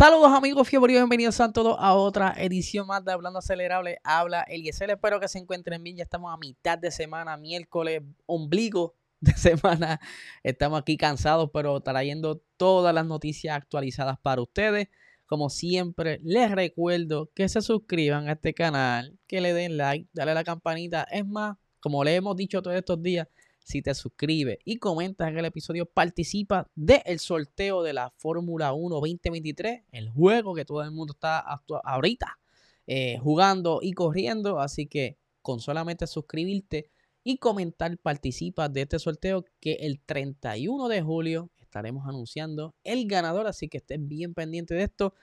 Saludos amigos fiebre bienvenidos a todos a otra edición más de Hablando Acelerable. Habla Eliezer, espero que se encuentren bien. Ya estamos a mitad de semana, miércoles, ombligo de semana. Estamos aquí cansados, pero trayendo todas las noticias actualizadas para ustedes. Como siempre, les recuerdo que se suscriban a este canal, que le den like, dale a la campanita. Es más, como le hemos dicho todos estos días, si te suscribes y comentas en el episodio, participa del sorteo de la Fórmula 1 2023, el juego que todo el mundo está ahorita eh, jugando y corriendo. Así que con solamente suscribirte y comentar, participa de este sorteo que el 31 de julio estaremos anunciando el ganador. Así que estén bien pendientes de esto.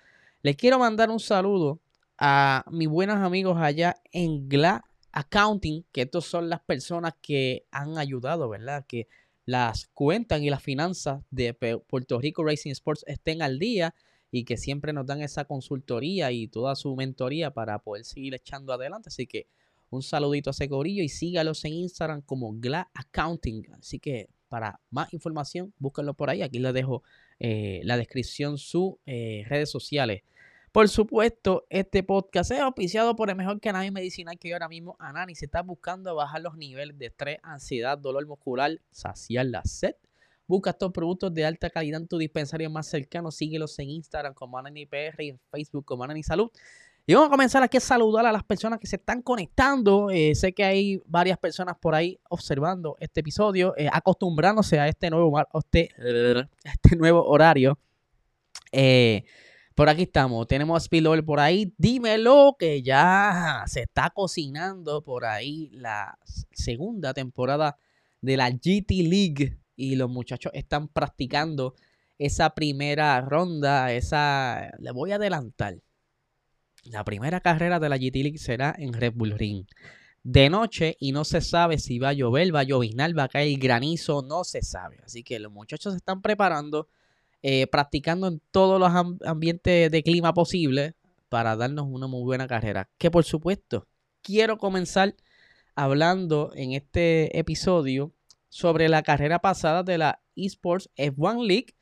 Les quiero mandar un saludo a mis buenos amigos allá en GLA accounting, que estos son las personas que han ayudado, ¿verdad? Que las cuentas y las finanzas de Puerto Rico Racing Sports estén al día y que siempre nos dan esa consultoría y toda su mentoría para poder seguir echando adelante. Así que un saludito a ese corillo y sígalos en Instagram como GLA Accounting. Así que para más información, búsquenlo por ahí. Aquí les dejo eh, la descripción, sus eh, redes sociales. Por supuesto, este podcast es auspiciado por el mejor canal medicinal que yo ahora mismo, Anani. Si estás buscando bajar los niveles de estrés, ansiedad, dolor muscular, saciar la sed, busca estos productos de alta calidad en tu dispensario más cercano. Síguelos en Instagram como AnaniPR y en Facebook como Anani Salud. Y vamos a comenzar aquí a saludar a las personas que se están conectando. Eh, sé que hay varias personas por ahí observando este episodio, eh, acostumbrándose a este nuevo, a este, este nuevo horario. Eh, por aquí estamos. Tenemos a Spillover por ahí. Dímelo que ya se está cocinando por ahí la segunda temporada de la GT League. Y los muchachos están practicando esa primera ronda. Esa. Le voy a adelantar. La primera carrera de la GT League será en Red Bull Ring. De noche y no se sabe si va a llover, va a llovinar, va a caer granizo, no se sabe. Así que los muchachos se están preparando eh, practicando en todos los ambientes de clima posible para darnos una muy buena carrera. Que por supuesto, quiero comenzar hablando en este episodio sobre la carrera pasada de la Esports F1 League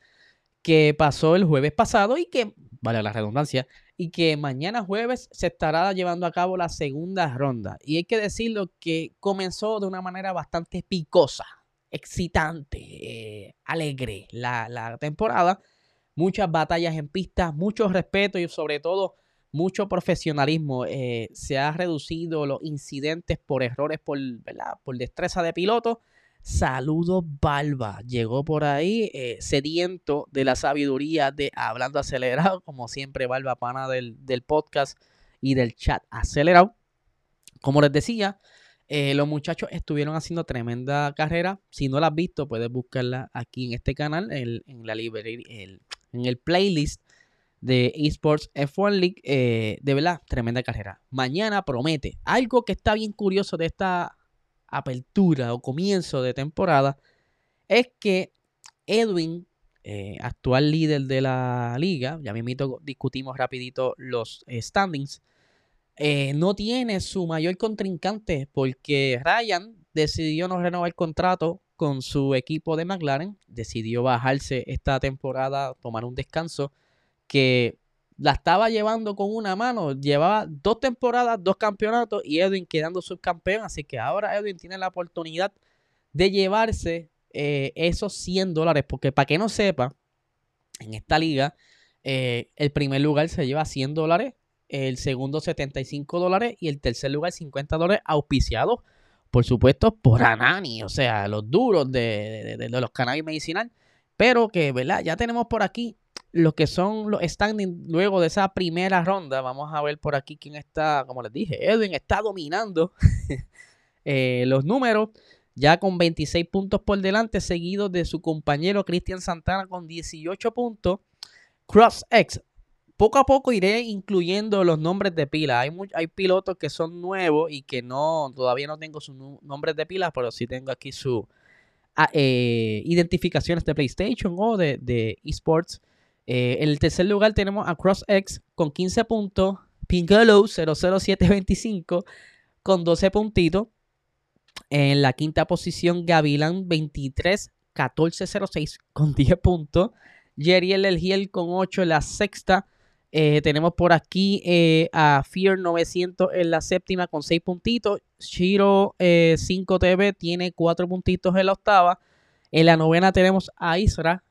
que pasó el jueves pasado y que, vale la redundancia, y que mañana jueves se estará llevando a cabo la segunda ronda. Y hay que decirlo que comenzó de una manera bastante picosa excitante, eh, alegre la, temporada. Muchas batallas en pista, mucho respeto y sobre todo mucho profesionalismo. Eh, se ha reducido los incidentes por errores, por, por destreza de piloto. Saludos Balba, llegó por ahí eh, sediento de la sabiduría de Hablando Acelerado, como siempre Balba pana del, del podcast y del chat acelerado. Como les decía, eh, los muchachos estuvieron haciendo tremenda carrera. Si no la has visto, puedes buscarla aquí en este canal, en, la librería, en el playlist de Esports F1 League. Eh, de verdad, tremenda carrera. Mañana promete. Algo que está bien curioso de esta apertura o comienzo de temporada es que Edwin, eh, actual líder de la liga, ya mismo discutimos rapidito los standings, eh, no tiene su mayor contrincante porque Ryan decidió no renovar el contrato con su equipo de McLaren, decidió bajarse esta temporada, tomar un descanso que la estaba llevando con una mano, llevaba dos temporadas, dos campeonatos y Edwin quedando subcampeón, así que ahora Edwin tiene la oportunidad de llevarse eh, esos 100 dólares, porque para que no sepa, en esta liga, eh, el primer lugar se lleva 100 dólares el segundo 75 dólares y el tercer lugar 50 dólares auspiciados, por supuesto, por Anani, o sea, los duros de, los cannabis medicinal, pero que, ¿verdad? Ya tenemos por aquí lo que son los standings luego de esa primera ronda. Vamos a ver por aquí quién está, como les dije, Edwin está dominando eh, los números, ya con 26 puntos por delante, seguido de su compañero Cristian Santana con 18 puntos. CrossX poco a poco iré incluyendo los nombres de pila. Hay, hay pilotos que son nuevos y que no todavía no tengo sus nombres de pila, pero sí tengo aquí sus ah, eh, identificaciones de PlayStation o de, esports. Eh, en el tercer lugar tenemos a CrossX con 15 puntos, Pinkolo 00725 con 12 puntitos. En la quinta posición, Gavilan 23 1406 con 10 puntos. Jerry El Hiel con 8 en la sexta. Eh, tenemos por aquí eh, a Fear 900 en la séptima con 6 puntitos. Shiro 5TV eh, tiene 4 puntitos en la octava. En la novena tenemos a Isra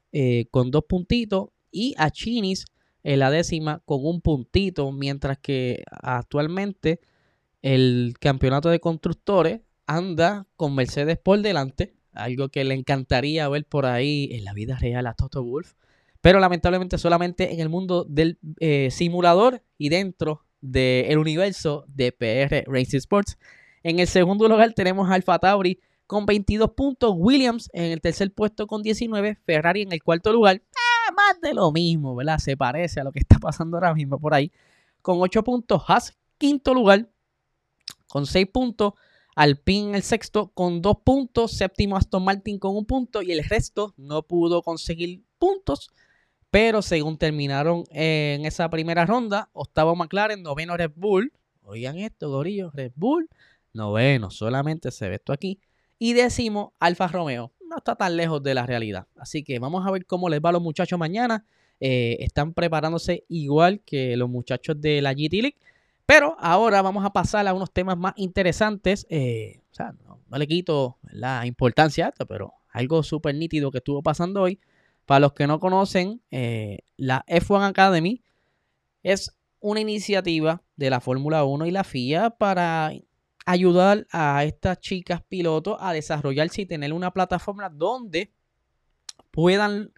con 2 puntitos. Y a Chinis en la décima con un puntito. Mientras que actualmente el campeonato de constructores anda con Mercedes por delante. Algo que le encantaría ver por ahí en la vida real a Toto Wolf pero lamentablemente solamente en el mundo del eh, simulador y dentro del universo de PR Racing Sports. En el segundo lugar tenemos Alfa Tauri con 22 puntos, Williams en el tercer puesto con 19, Ferrari en el cuarto lugar. Eh, más de lo mismo, ¿verdad? Se parece a lo que está pasando ahora mismo por ahí. Con 8 puntos, Haas quinto lugar con 6 puntos. Alpine el sexto con 2 puntos, séptimo Aston Martin con un punto y el resto no pudo conseguir puntos. Pero según terminaron en esa primera ronda, octavo McLaren, noveno Red Bull. Oigan esto, gorillos, Red Bull, noveno, solamente se ve esto aquí. Y décimo, Alfa Romeo. No está tan lejos de la realidad. Así que vamos a ver cómo les va a los muchachos mañana. Eh, están preparándose igual que los muchachos de la GT League. Pero ahora vamos a pasar a unos temas más interesantes. Eh, o sea, no, le quito la importancia pero algo súper nítido que estuvo pasando hoy. Para los que no conocen, eh, la F1 Academy es una iniciativa de la Fórmula 1 y la FIA para ayudar a estas chicas pilotos a desarrollarse y tener una plataforma donde puedan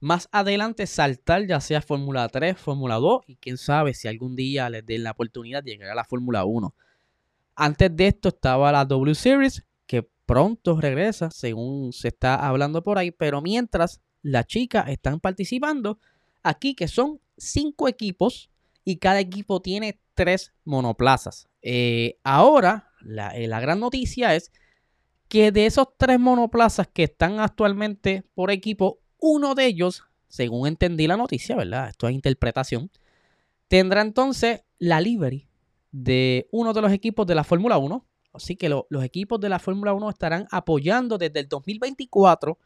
más adelante saltar ya sea Fórmula 3, Fórmula 2 y quién sabe si algún día les den la oportunidad de llegar a la Fórmula 1. Antes de esto estaba la W Series que pronto regresa según se está hablando por ahí, pero mientras las chicas están participando aquí, que son cinco equipos y cada equipo tiene tres monoplazas. Eh, ahora, eh, la, gran noticia es que de esos tres monoplazas que están actualmente por equipo, uno de ellos, según entendí la noticia, ¿verdad? Esto es interpretación, tendrá entonces la livery de uno de los equipos de la Fórmula 1. Así que los equipos de la Fórmula 1 estarán apoyando desde el 2024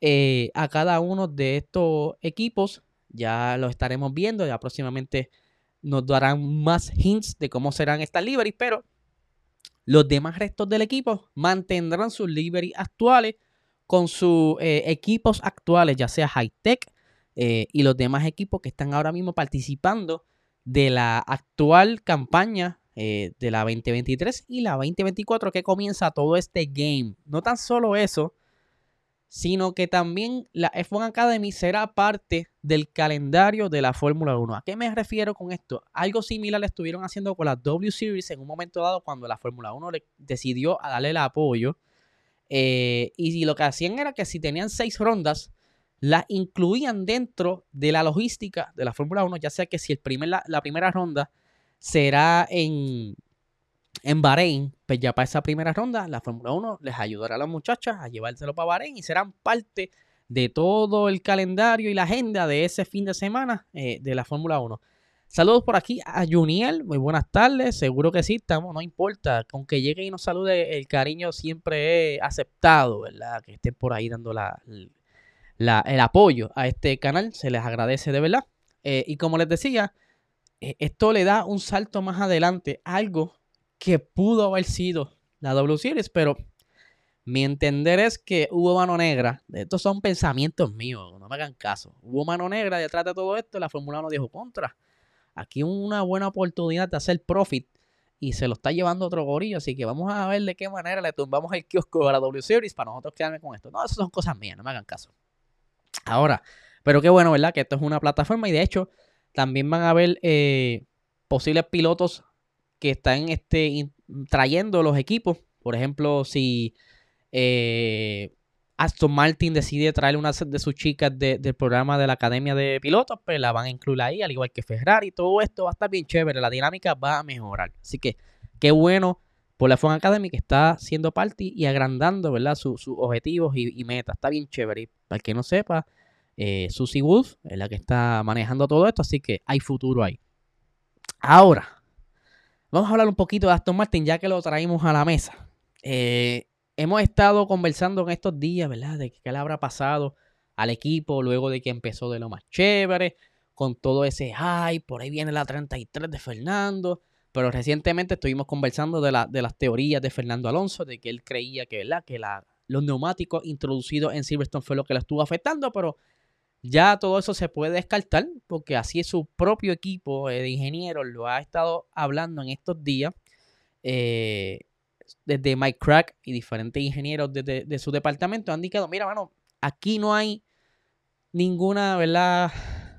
eh, a cada uno de estos equipos. Ya lo estaremos viendo, ya próximamente nos darán más hints de cómo serán estas liveries, pero los demás restos del equipo mantendrán sus liveries actuales con sus eh, equipos actuales, ya sea High Tech eh, y los demás equipos que están ahora mismo participando de la actual campaña de la 2023 y la 2024 que comienza todo este game. No tan solo eso, sino que también la F1 Academy será parte del calendario de la Fórmula 1. ¿A qué me refiero con esto? Algo similar le estuvieron haciendo con la W Series en un momento dado cuando la Fórmula 1 le decidió a darle el apoyo. Eh, y lo que hacían era que si tenían seis rondas, las incluían dentro de la logística de la Fórmula 1, ya sea que si el primer, la primera ronda será en, en Bahrein, pues ya para esa primera ronda, la Fórmula 1 les ayudará a las muchachas a llevárselo para Bahrein y serán parte de todo el calendario y la agenda de ese fin de semana eh, de la Fórmula 1. Saludos por aquí a Juniel, muy buenas tardes, seguro que sí, estamos, no importa, con que llegue y nos salude, el cariño siempre es aceptado, ¿verdad? Que estén por ahí dando la, el apoyo a este canal, se les agradece de verdad. Eh, y como les decía, eh, esto le da un salto más adelante, algo que pudo haber sido la W Series, pero mi entender es que hubo mano negra. Estos son pensamientos míos, no me hagan caso. Hubo mano negra detrás de todo esto. La Fórmula 1 dijo contra. Aquí una buena oportunidad de hacer profit y se lo está llevando otro gorillo. Así que vamos a ver de qué manera le tumbamos el kiosco a la W Series para nosotros quedarme con esto. No, eso son cosas mías, no me hagan caso. Ahora, pero qué bueno, ¿verdad? Que esto es una plataforma y de hecho también van a haber eh, posibles pilotos que están este, trayendo los equipos. Por ejemplo, si eh, Aston Martin decide traer una de sus chicas del programa de la Academia de Pilotos, pues la van a incluir ahí, al igual que Ferrari. Todo esto va a estar bien chévere, la dinámica va a mejorar. Así que qué bueno por la F1 Academy que está siendo parte y agrandando ¿verdad? sus objetivos y, metas. Está bien chévere. Para el que no sepa, eh, Susie Wolf es la que está manejando todo esto, así que hay futuro ahí. Ahora, vamos a hablar un poquito de Aston Martin ya que lo traímos a la mesa. Eh, hemos estado conversando en estos días, ¿verdad? De qué le habrá pasado al equipo luego de que empezó de lo más chévere, con todo ese hype, por ahí viene la 33 de Fernando, pero recientemente estuvimos conversando de, la, las teorías de Fernando Alonso, de que él creía que, ¿verdad? que la, los neumáticos introducidos en Silverstone fue lo que lo estuvo afectando, pero ya todo eso se puede descartar, porque así es su propio equipo de ingenieros, lo ha estado hablando en estos días. Eh, desde Mike Crack y diferentes ingenieros de, su departamento han indicado, mira, mano, aquí no hay ninguna, ¿verdad?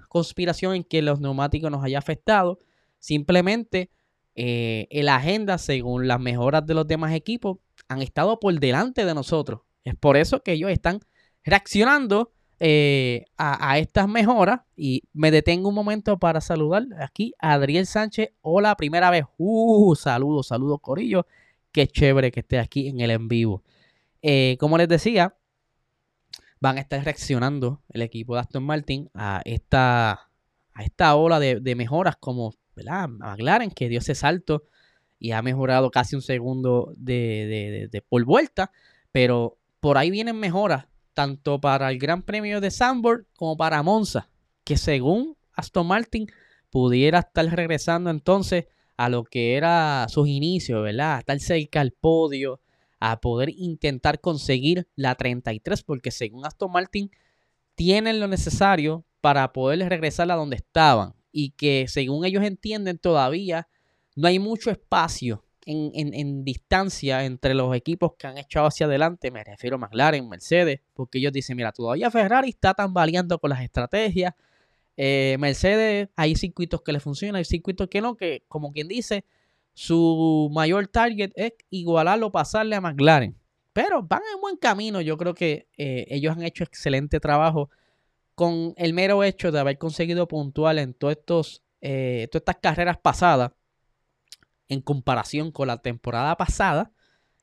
conspiración en que los neumáticos nos haya afectado. Simplemente eh, la agenda, según las mejoras de los demás equipos, han estado por delante de nosotros. Es por eso que ellos están reaccionando eh, a, estas mejoras. Y me detengo un momento para saludar aquí a Adriel Sánchez. Hola, primera vez. Uh, saludos, saludos, Corillo. Qué chévere que esté aquí en el en vivo. Eh, como les decía, van a estar reaccionando el equipo de Aston Martin a esta, a esta ola de, mejoras como ¿verdad? McLaren, que dio ese salto y ha mejorado casi un segundo de, de, por vuelta. Pero por ahí vienen mejoras tanto para el Gran Premio de Sandburg como para Monza, que según Aston Martin pudiera estar regresando entonces a lo que era sus inicios, ¿verdad? A estar cerca al podio, a poder intentar conseguir la 33, porque según Aston Martin tienen lo necesario para poder regresar a donde estaban y que según ellos entienden todavía no hay mucho espacio en, en, distancia entre los equipos que han echado hacia adelante, me refiero a McLaren, Mercedes, porque ellos dicen, mira, todavía Ferrari está tambaleando con las estrategias, eh, Mercedes, hay circuitos que le funcionan, hay circuitos que no, que como quien dice, su mayor target es igualarlo, pasarle a McLaren. Pero van en buen camino. Yo creo que eh, ellos han hecho excelente trabajo con el mero hecho de haber conseguido puntual en todos estos, eh, todas estas carreras pasadas en comparación con la temporada pasada.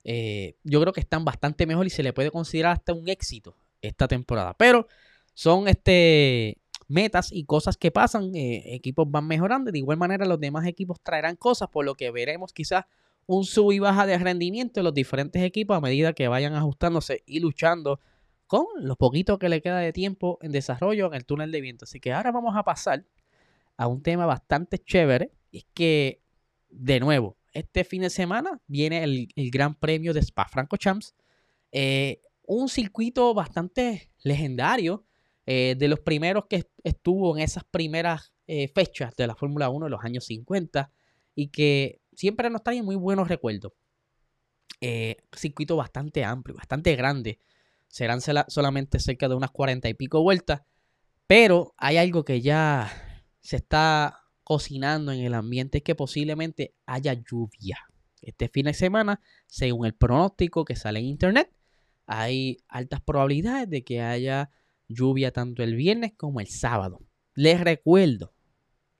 yo creo que están bastante mejor y se le puede considerar hasta un éxito esta temporada. Pero son este metas y cosas que pasan, eh, equipos van mejorando. De igual manera, los demás equipos traerán cosas, por lo que veremos quizás un sub y baja de rendimiento de los diferentes equipos a medida que vayan ajustándose y luchando con los poquitos que le queda de tiempo en desarrollo en el túnel de viento. Así que ahora vamos a pasar a un tema bastante chévere. Y es que, de nuevo, este fin de semana viene el, Gran Premio de Spa Franco Champs. Eh, un circuito bastante legendario eh, de los primeros que estuvo en esas primeras eh, fechas de la Fórmula 1 en los años 50 y que siempre nos trae muy buenos recuerdos. Circuito bastante amplio, bastante grande. Serán solamente cerca de unas 40 y pico vueltas. Pero hay algo que ya se está cocinando en el ambiente, que posiblemente haya lluvia. Este fin de semana, según el pronóstico que sale en internet, hay altas probabilidades de que haya lluvia tanto el viernes como el sábado. Les recuerdo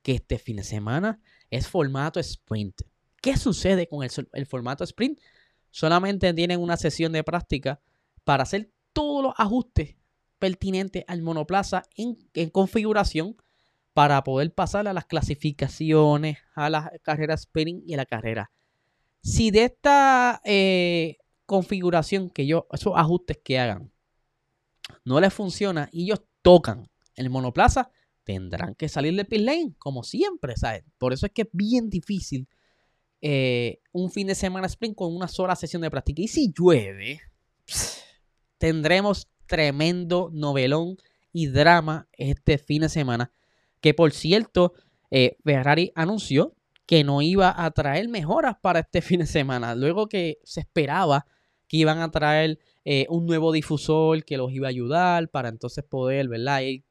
que este fin de semana es formato sprint. ¿Qué sucede con el, formato sprint? Solamente tienen una sesión de práctica para hacer todos los ajustes pertinentes al monoplaza en, configuración para poder pasar a las clasificaciones, a la carrera sprint y a la carrera. Si de esta eh, configuración que yo, esos ajustes que hagan, no les funciona y ellos tocan el monoplaza, tendrán que salir de pit lane, como siempre, ¿sabes? Por eso es que es bien difícil eh, un fin de semana sprint con una sola sesión de práctica. Y si llueve, tendremos tremendo novelón y drama este fin de semana. Que por cierto, eh, Ferrari anunció que no iba a traer mejoras para este fin de semana. Luego que se esperaba que iban a traer eh, un nuevo difusor que los iba a ayudar para entonces poder, ¿verdad? Ir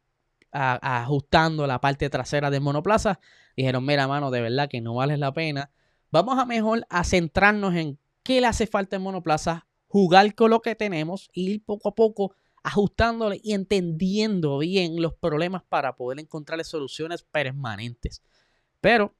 ajustando la parte trasera del monoplaza. Dijeron, mira, mano, de verdad que no vale la pena. Vamos a mejor a centrarnos en qué le hace falta al monoplaza, jugar con lo que tenemos, ir poco a poco ajustándole y entendiendo bien los problemas para poder encontrarle soluciones permanentes. Pero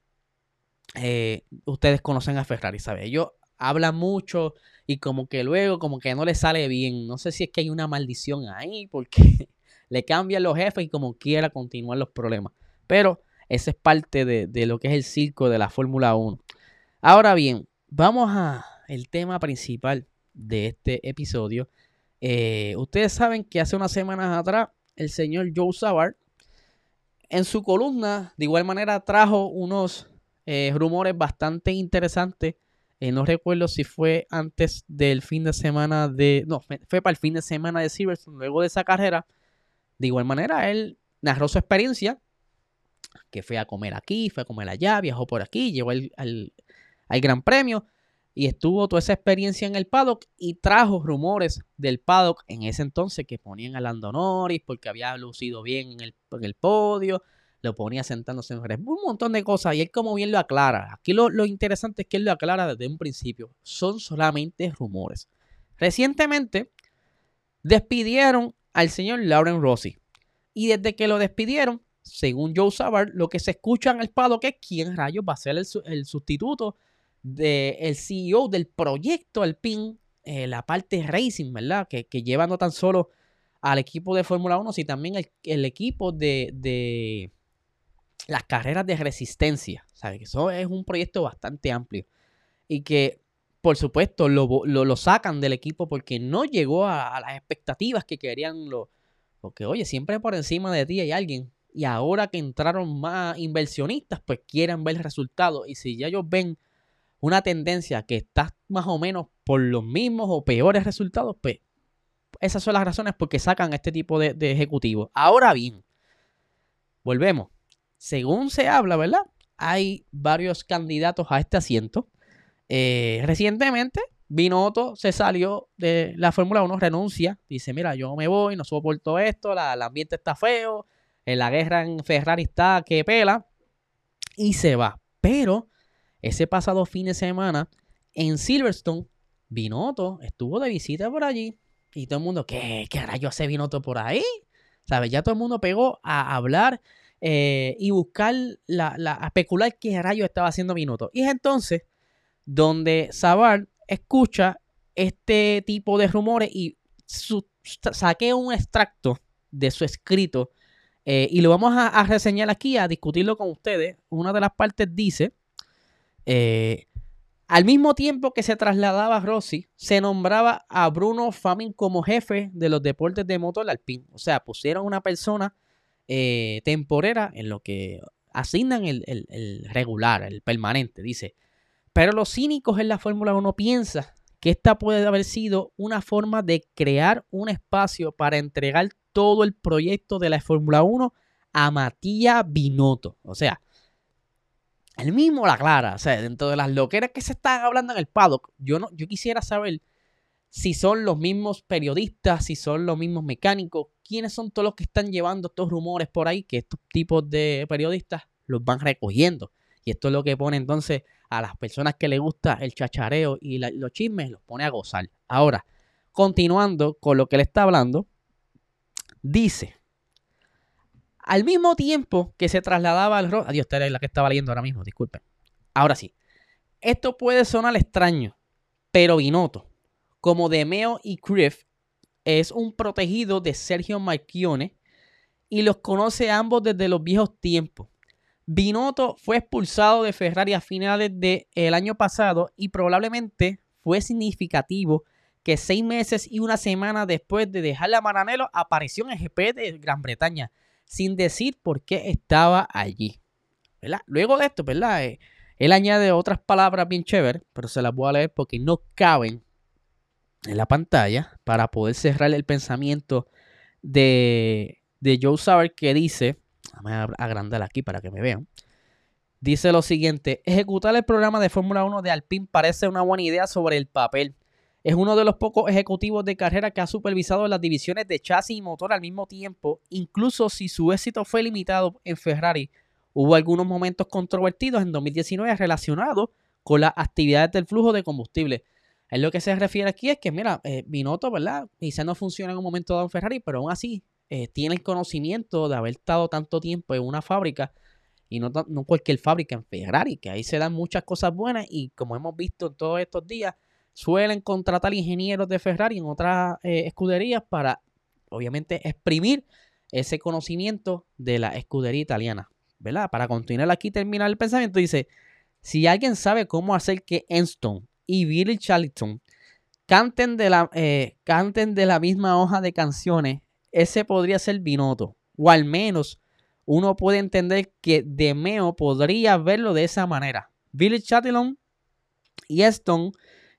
eh, ustedes conocen a Ferrari, ¿sabes? Ellos hablan mucho y como que luego como que no le sale bien. No sé si es que hay una maldición ahí porque le cambian los jefes y como quiera continuar los problemas. Pero ese es parte de, de lo que es el circo de la Fórmula 1. Ahora bien, vamos a el tema principal de este episodio eh, ustedes saben que hace unas semanas atrás el señor Joe Savard en su columna de igual manera trajo unos eh, rumores bastante interesantes. Eh, no recuerdo si fue antes del fin de semana de... No, fue para el fin de semana de Silverstone, luego de esa carrera. De igual manera, él narró su experiencia, que fue a comer aquí, fue a comer allá, viajó por aquí, llegó al, al Gran Premio y estuvo toda esa experiencia en el paddock y trajo rumores del paddock en ese entonces que ponían a Lando Norris porque había lucido bien en el, podio, lo ponía sentándose en Red un montón de cosas y él como bien lo aclara. Aquí lo, lo interesante es que él lo aclara desde un principio, son solamente rumores. Recientemente despidieron al señor Lauren Rossi y desde que lo despidieron, según Joe Savard, lo que se escucha en el paddock es quién rayos va a ser el, el sustituto del CEO del proyecto Alpine, eh, la parte racing, ¿verdad? Que, que lleva no tan solo al equipo de Fórmula 1, sino también el, equipo de, las carreras de resistencia. ¿Sabes? Eso es un proyecto bastante amplio. Y que, por supuesto, lo, sacan del equipo porque no llegó a, las expectativas que querían los. Porque, oye, siempre por encima de ti hay alguien. Y ahora que entraron más inversionistas, pues quieren ver el resultado. Y si ya ellos ven una tendencia que está más o menos por los mismos o peores resultados, pues esas son las razones por que sacan este tipo de, ejecutivos. Ahora bien, volvemos. Según se habla, ¿verdad? Hay varios candidatos a este asiento. Eh, recientemente, Binotto se salió de la Fórmula 1, renuncia. Dice, mira, yo me voy, no soporto esto, la, el ambiente está feo, en la guerra en Ferrari está que pela. Y se va. Pero ese pasado fin de semana en Silverstone, Binotto estuvo de visita por allí. Y todo el mundo, ¿qué, qué rayo hace Binotto por ahí? ¿Sabes? Ya todo el mundo pegó a hablar eh, y buscar, la, a especular qué rayo estaba haciendo Binotto. Y es entonces donde Sabar escucha este tipo de rumores y saqué un extracto de su escrito eh, y lo vamos a reseñar aquí, a discutirlo con ustedes. Una de las partes dice eh, al mismo tiempo que se trasladaba Rossi, se nombraba a Bruno Famin como jefe de los deportes de motor Alpine. O sea, pusieron una persona eh, temporera en lo que asignan el, el, regular, el permanente, dice. Pero los cínicos en la Fórmula 1 piensan que esta puede haber sido una forma de crear un espacio para entregar todo el proyecto de la Fórmula 1 a Matías Binotto. O sea, el mismo la clara, o sea, dentro de las loqueras que se están hablando en el paddock, yo, no, yo quisiera saber si son los mismos periodistas, si son los mismos mecánicos, quiénes son todos los que están llevando estos rumores por ahí, que estos tipos de periodistas los van recogiendo. Y esto es lo que pone entonces a las personas que les gusta el chachareo y los chismes, los pone a gozar. Ahora, continuando con lo que le está hablando, dice, al mismo tiempo que se trasladaba al rol. Adiós, esta era la que estaba leyendo ahora mismo, disculpen. Ahora sí. Esto puede sonar extraño, pero Binotto, como Demeo y Griff, es un protegido de Sergio Marchione y los conoce ambos desde los viejos tiempos. Binotto fue expulsado de Ferrari a finales del año pasado y probablemente fue significativo que seis meses y una semana después de dejar la Maranello apareció en el GP de Gran Bretaña sin decir por qué estaba allí. Luego de esto, ¿verdad? Eh, él añade otras palabras bien chéveres, pero se las voy a leer porque no caben en la pantalla para poder cerrar el pensamiento de, de Joe Sauer que dice, vamos a agrandar aquí para que me vean. Dice lo siguiente, ejecutar el programa de Fórmula 1 de Alpine parece una buena idea sobre el papel, es uno de los pocos ejecutivos de carrera que ha supervisado las divisiones de chasis y motor al mismo tiempo, incluso si su éxito fue limitado en Ferrari. Hubo algunos momentos controvertidos en 2019 relacionados con las actividades del flujo de combustible. Es lo que se refiere aquí es que, mira, eh, Binotto, ¿verdad? Quizás no funciona en un momento dado en Ferrari, pero aún así eh, tiene el conocimiento de haber estado tanto tiempo en una fábrica y no, no cualquier fábrica en Ferrari, que ahí se dan muchas cosas buenas y como hemos visto todos estos días, suelen contratar ingenieros de Ferrari en otras eh, escuderías para, obviamente, exprimir ese conocimiento de la escudería italiana, ¿verdad? Para continuar aquí, terminar el pensamiento, dice, si alguien sabe cómo hacer que Enston y Billy Charlton canten de la, eh, canten de la misma hoja de canciones, ese podría ser Binotto, o al menos uno puede entender que Demeo podría verlo de esa manera. Billy Chatillon y Eston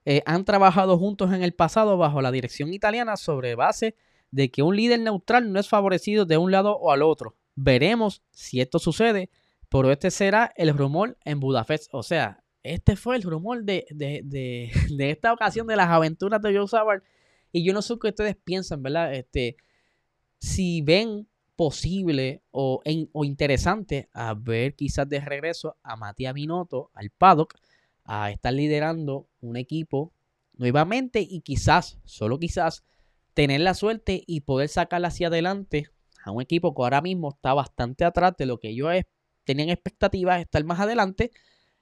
eh, han trabajado juntos en el pasado bajo la dirección italiana sobre base de que un líder neutral no es favorecido de un lado o al otro. Veremos si esto sucede, pero este será el rumor en Budapest. O sea, este fue el rumor de, de, esta ocasión de las aventuras de Joe Sauer. Y yo no sé qué ustedes piensan, ¿verdad? Este, si ven posible o, o interesante a ver quizás de regreso a Matías Binotto al paddock a estar liderando un equipo nuevamente y quizás, solo quizás, tener la suerte y poder sacar hacia adelante a un equipo que ahora mismo está bastante atrás de lo que ellos tenían expectativas de estar más adelante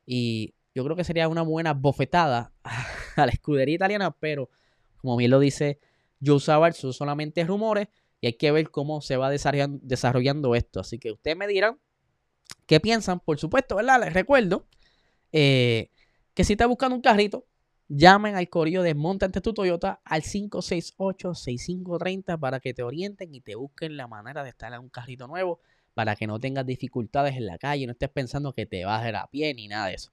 y yo creo que sería una buena bofetada a la escudería italiana, pero como bien lo dice Joe Sauer, son solamente rumores y hay que ver cómo se va desarrollando, esto. Así que ustedes me dirán qué piensan, por supuesto, ¿verdad? Les recuerdo eh, que si estás buscando un carrito, llamen al correo de Monta tu Toyota al 568-6530 para que te orienten y te busquen la manera de estar en un carrito nuevo para que no tengas dificultades en la calle, no estés pensando que te vas a ir a pie ni nada de eso.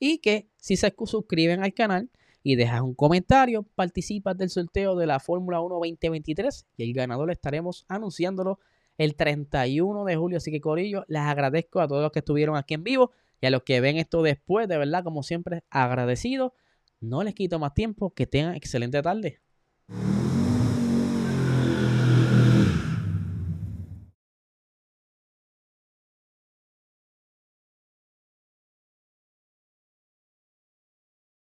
Y que si se suscriben al canal, y dejas un comentario, participas del sorteo de la Fórmula 1 2023 y el ganador estaremos anunciándolo el 31 de julio. Así que Corillo, les agradezco a todos los que estuvieron aquí en vivo y a los que ven esto después, de verdad, como siempre, agradecido. No les quito más tiempo, que tengan excelente tarde.